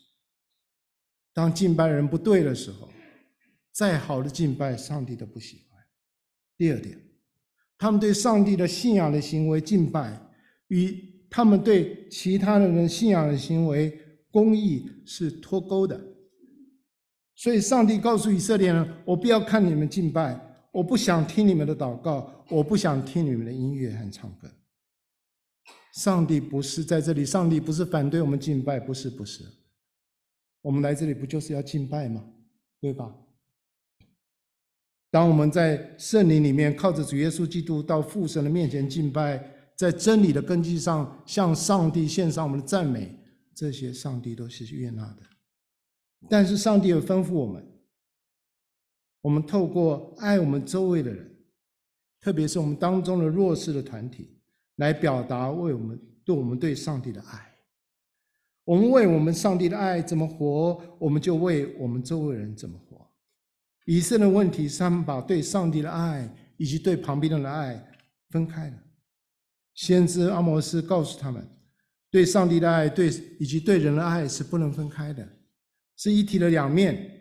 当敬拜人不对的时候，再好的敬拜，上帝都不喜欢。第二点，他们对上帝的信仰的行为敬拜，与他们对其他的人信仰的行为公义是脱钩的。所以，上帝告诉以色列人：“我不要看你们敬拜，我不想听你们的祷告，我不想听你们的音乐和唱歌。”上帝不是在这里，上帝不是反对我们敬拜，不是，不是。我们来这里不就是要敬拜吗？对吧？当我们在圣灵里面靠着主耶稣基督到父神的面前敬拜，在真理的根基上向上帝献上我们的赞美，这些上帝都是悦纳的。但是上帝有吩咐我们，我们透过爱我们周围的人，特别是我们当中的弱势的团体，来表达为我们对我们对上帝的爱。我们为我们上帝的爱怎么活，我们就为我们周围人怎么活。以色列的问题是他们把对上帝的爱以及对旁边人的爱分开了。先知阿摩斯告诉他们，对上帝的爱对以及对人的爱是不能分开的，是一体的两面。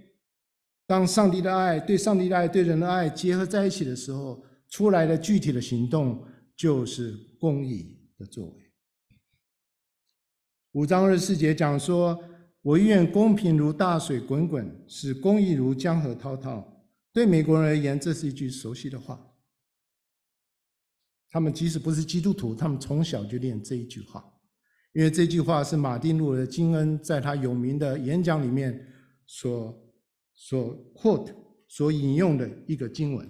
当上帝的爱、对上帝的爱、对人的爱结合在一起的时候，出来的具体的行动就是公义的作为。五章二十四节讲说：“我愿公平如大水滚滚，使公义如江河滔滔。”对美国人而言，这是一句熟悉的话。他们即使不是基督徒，他们从小就念这一句话，因为这句话是马丁路德金恩在他有名的演讲里面所所 quote 所引用的一个经文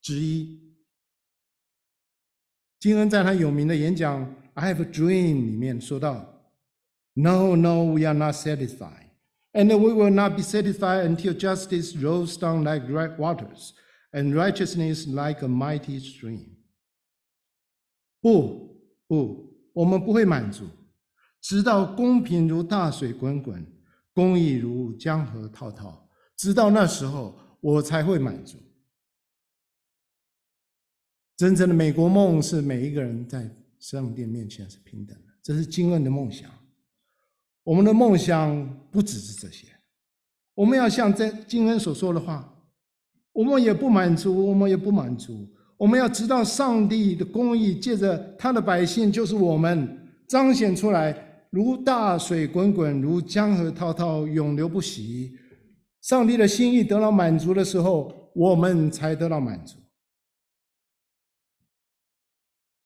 之一。金恩在他有名的演讲《I Have a Dream》里面说到。No, no, we are not satisfied. And we will not be satisfied until justice rolls down like red waters and righteousness like a mighty stream. 不，不，我们不会满足，直到公平如大水滚滚，公义如江河滔滔。直到那时候，我才会满足。真正的美国梦是每一个人在上帝面前是平等的，这是金恩的梦想。我们的梦想不只是这些，我们要像在经恩所说的话，我们也不满足，我们也不满足，我们要知道上帝的公义借着他的百姓，就是我们彰显出来，如大水滚滚，如江河滔滔，永流不息。上帝的心意得到满足的时候，我们才得到满足。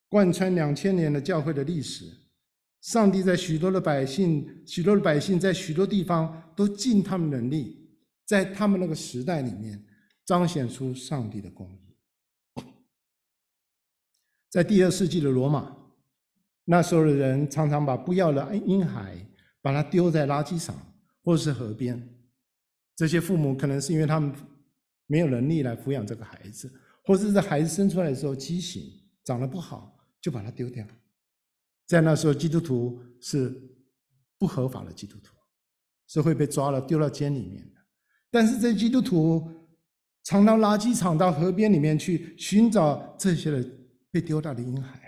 贯穿两千年的教会的历史。上帝在许多的百姓，许多的百姓在许多地方都尽他们能力，在他们那个时代里面彰显出上帝的公义。在第二世纪的罗马，那时候的人常常把不要的婴孩把它丢在垃圾场或是河边。这些父母可能是因为他们没有能力来抚养这个孩子，或者是孩子生出来的时候畸形，长得不好，就把他丢掉。在那时候，基督徒是不合法的基督徒，是会被抓了丢到监里面的。但是，这基督徒常到垃圾场、到河边里面去寻找这些的被丢掉的婴孩。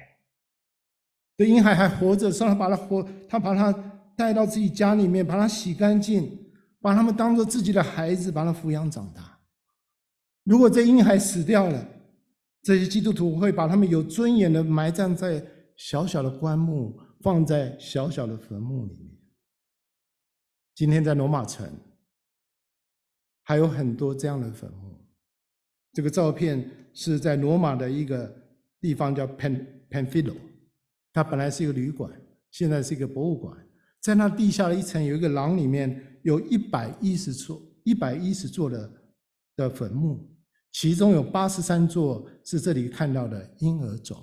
这婴孩还活着，上来把他活，他把他带到自己家里面，把他洗干净，把他们当做自己的孩子，把他抚养长大。如果这婴孩死掉了，这些基督徒会把他们有尊严的埋葬在。小小的棺木放在小小的坟墓里面。今天在罗马城还有很多这样的坟墓。这个照片是在罗马的一个地方叫 Pen Panfilo，它本来是一个旅馆，现在是一个博物馆。在那地下的一层有一个廊，里面有一百一十座一百一十座的的坟墓，其中有八十三座是这里看到的婴儿冢。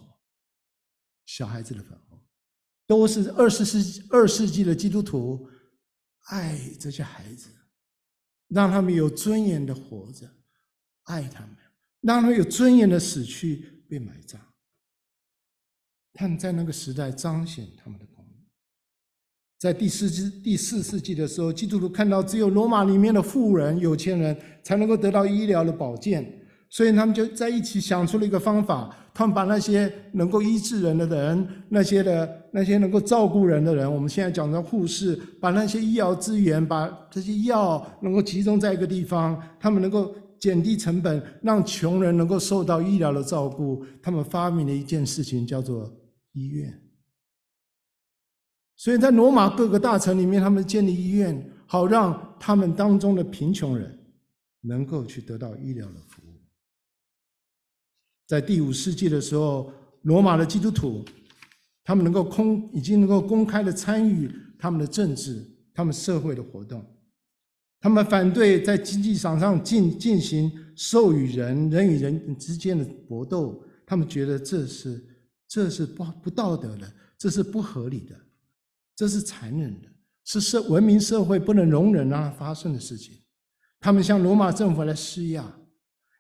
小孩子的坟墓，都是二十世纪二世纪的基督徒爱这些孩子，让他们有尊严的活着，爱他们，让他们有尊严的死去被埋葬。他们在那个时代彰显他们的。在第四世第四世纪的时候，基督徒看到只有罗马里面的富人、有钱人才能够得到医疗的保健，所以他们就在一起想出了一个方法。他们把那些能够医治人的人，那些的那些能够照顾人的人，我们现在讲的护士，把那些医疗资源，把这些药能够集中在一个地方，他们能够减低成本，让穷人能够受到医疗的照顾。他们发明了一件事情，叫做医院。所以在罗马各个大城里面，他们建立医院，好让他们当中的贫穷人能够去得到医疗的服务。在第五世纪的时候，罗马的基督徒，他们能够公已经能够公开的参与他们的政治、他们社会的活动。他们反对在经济场上进进行兽与人、人与人之间的搏斗。他们觉得这是这是不不道德的，这是不合理的，这是残忍的，是社文明社会不能容忍让它发生的事情。他们向罗马政府来施压，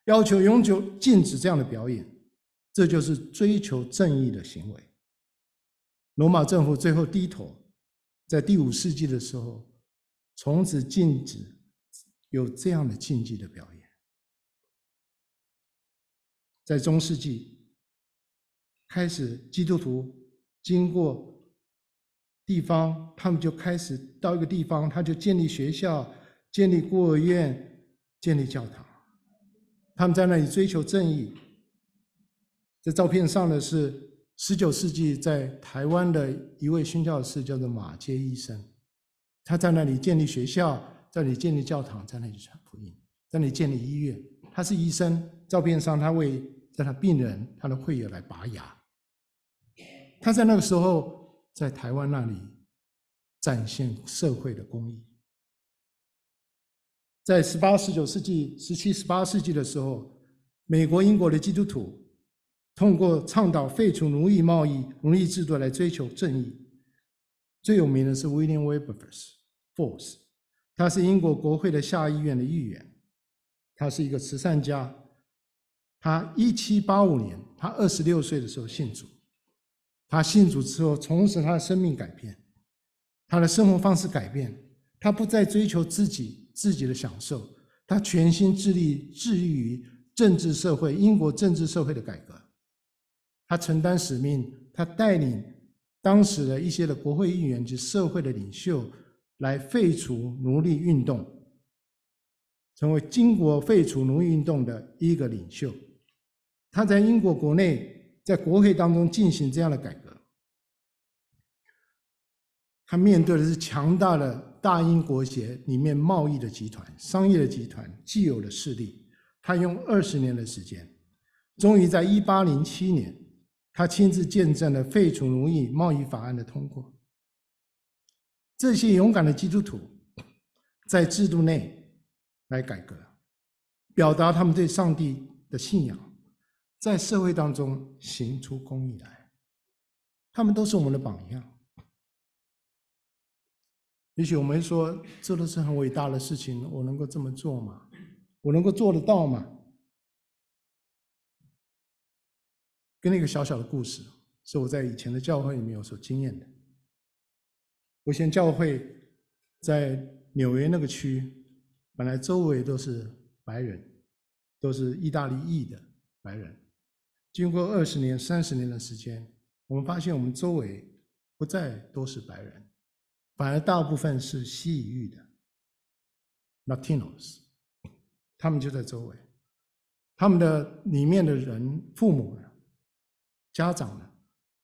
要求永久禁止这样的表演。这就是追求正义的行为。罗马政府最后低头，在第五世纪的时候，从此禁止有这样的禁忌的表演。在中世纪，开始基督徒经过地方，他们就开始到一个地方，他就建立学校、建立孤儿院、建立教堂，他们在那里追求正义。这照片上的是十九世纪在台湾的一位宣教士，叫做马偕医生。他在那里建立学校，在那里建立教堂，在那里传福音，在那里建立医院。他是医生。照片上，他为在他病人、他的会友来拔牙。他在那个时候在台湾那里展现社会的公义。在十八、十九世纪、十七、十八世纪的时候，美国、英国的基督徒。通过倡导废除奴役贸易、奴役制度来追求正义。最有名的是 William Wilberforce，他是英国国会的下议院的议员，他是一个慈善家。他一七八五年，他二十六岁的时候信主。他信主之后，从此他的生命改变，他的生活方式改变，他不再追求自己自己的享受，他全心致力致力于政治社会、英国政治社会的改革。他承担使命，他带领当时的一些的国会议员及社会的领袖来废除奴隶运动，成为英国废除奴隶运动的一个领袖。他在英国国内，在国会当中进行这样的改革。他面对的是强大的大英国协里面贸易的集团、商业的集团既有的势力。他用二十年的时间，终于在一八零七年。他亲自见证了废除奴役贸易法案的通过。这些勇敢的基督徒在制度内来改革，表达他们对上帝的信仰，在社会当中行出公义来。他们都是我们的榜样。也许我们说，这都是很伟大的事情，我能够这么做吗？我能够做得到吗？跟那个小小的故事，是我在以前的教会里面有所经验的。我以前教会在纽约那个区，本来周围都是白人，都是意大利裔的白人。经过二十年、三十年的时间，我们发现我们周围不再都是白人，反而大部分是西裔的 Latinos，他们就在周围，他们的里面的人父母呢，家长呢，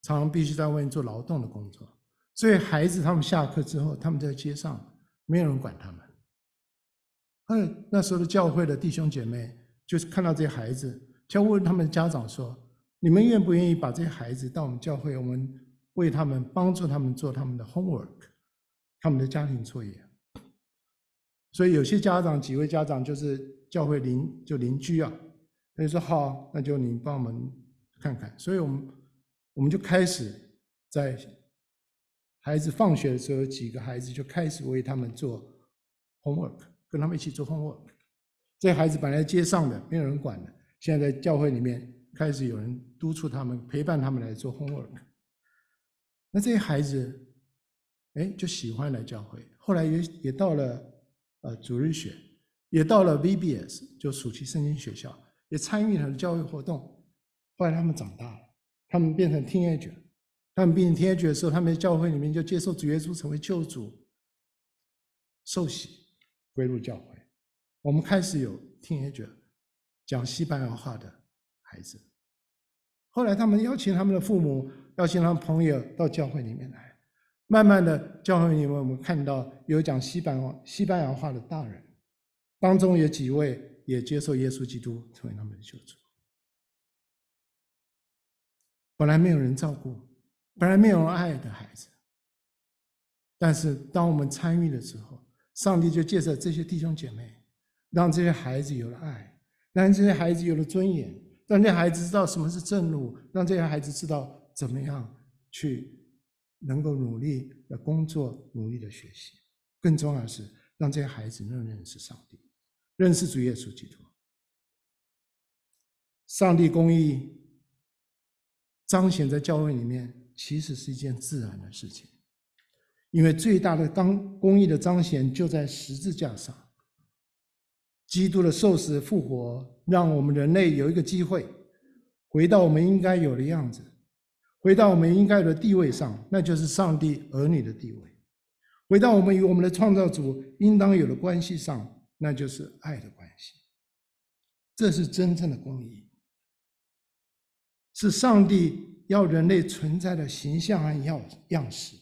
常常必须在外面做劳动的工作，所以孩子他们下课之后，他们在街上，没有人管他们。哎，那时候的教会的弟兄姐妹，就是看到这些孩子，就问他们家长说：“你们愿不愿意把这些孩子到我们教会，我们为他们帮助他们做他们的 homework，他们的家庭作业？”所以有些家长，几位家长就是教会邻就邻居啊，他就说：“好，那就你帮我们。”看看，所以我们我们就开始在孩子放学的时候，几个孩子就开始为他们做 homework，跟他们一起做 homework。这些孩子本来街上的，没有人管的，现在在教会里面开始有人督促他们，陪伴他们来做 homework。那这些孩子，哎，就喜欢来教会。后来也也到了呃主日学，也到了 VBS，就暑期圣经学校，也参与了教会活动。后来他们长大了，他们变成 teenager，他们变成 teenager 的时候，他们在教会里面就接受主耶稣成为救主，受洗归入教会。我们开始有 teenager 讲西班牙话的孩子。后来他们邀请他们的父母，邀请他们朋友到教会里面来。慢慢的，教会里面我们看到有讲西班牙西班牙话的大人，当中有几位也接受耶稣基督成为他们的救主。本来没有人照顾，本来没有人爱的孩子，但是当我们参与的时候，上帝就借着这些弟兄姐妹，让这些孩子有了爱，让这些孩子有了尊严，让这些孩子知道什么是正路，让这些孩子知道怎么样去能够努力的工作，努力的学习。更重要的是，让这些孩子能认识上帝，认识主耶稣基督。上帝公义彰显在教会里面，其实是一件自然的事情，因为最大的当公义的彰显就在十字架上。基督的受死复活，让我们人类有一个机会，回到我们应该有的样子，回到我们应该有的地位上，那就是上帝儿女的地位；回到我们与我们的创造主应当有的关系上，那就是爱的关系。这是真正的公义。是上帝要人类存在的形象和样样式，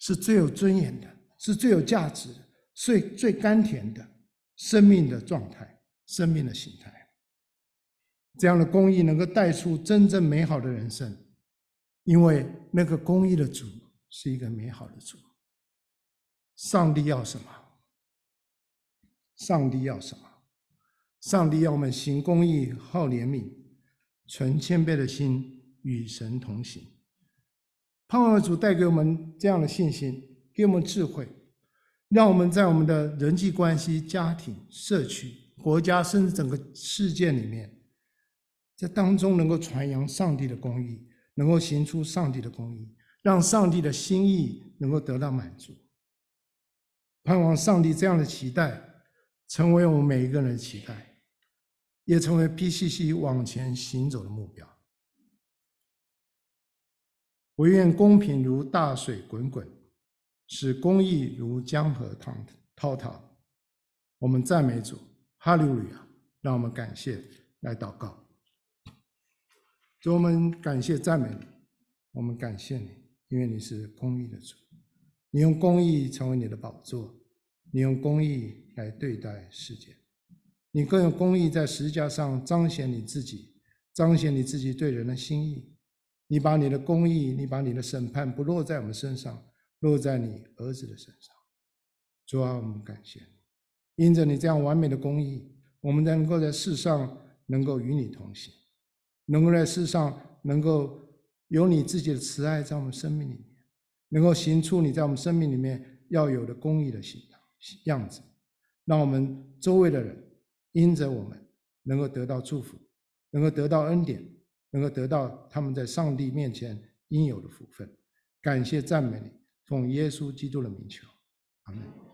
是最有尊严的，是最有价值的，最最甘甜的生命的状态，生命的形态。这样的公义能够带出真正美好的人生，因为那个公义的主是一个美好的主。上帝要什么？上帝要什么？上帝要我们行公义，好怜悯。存谦卑的心与神同行，盼望主带给我们这样的信心，给我们智慧，让我们在我们的人际关系、家庭、社区、国家，甚至整个世界里面，在当中能够传扬上帝的公义，能够行出上帝的公义，让上帝的心意能够得到满足。盼望上帝这样的期待，成为我们每一个人的期待。也成为 PCC 往前行走的目标。我愿公平如大水滚滚，使公义如江河滔滔滔。我们赞美主，哈利路亚！让我们感谢来祷告。主，我们感谢赞美你，我们感谢你，因为你是公义的主。你用公义成为你的宝座，你用公义来对待世界。你更用公义，在十字架上彰显你自己，彰显你自己对人的心意。你把你的公义，你把你的审判不落在我们身上，落在你儿子的身上。主啊，我们感谢你，因着你这样完美的公义，我们能够在世上能够与你同行，能够在世上能够有你自己的慈爱在我们生命里面，能够行出你在我们生命里面要有的公义的形样子，让我们周围的人。因着我们能够得到祝福，能够得到恩典，能够得到他们在上帝面前应有的福分，感谢赞美你，奉耶稣基督的名求，阿门。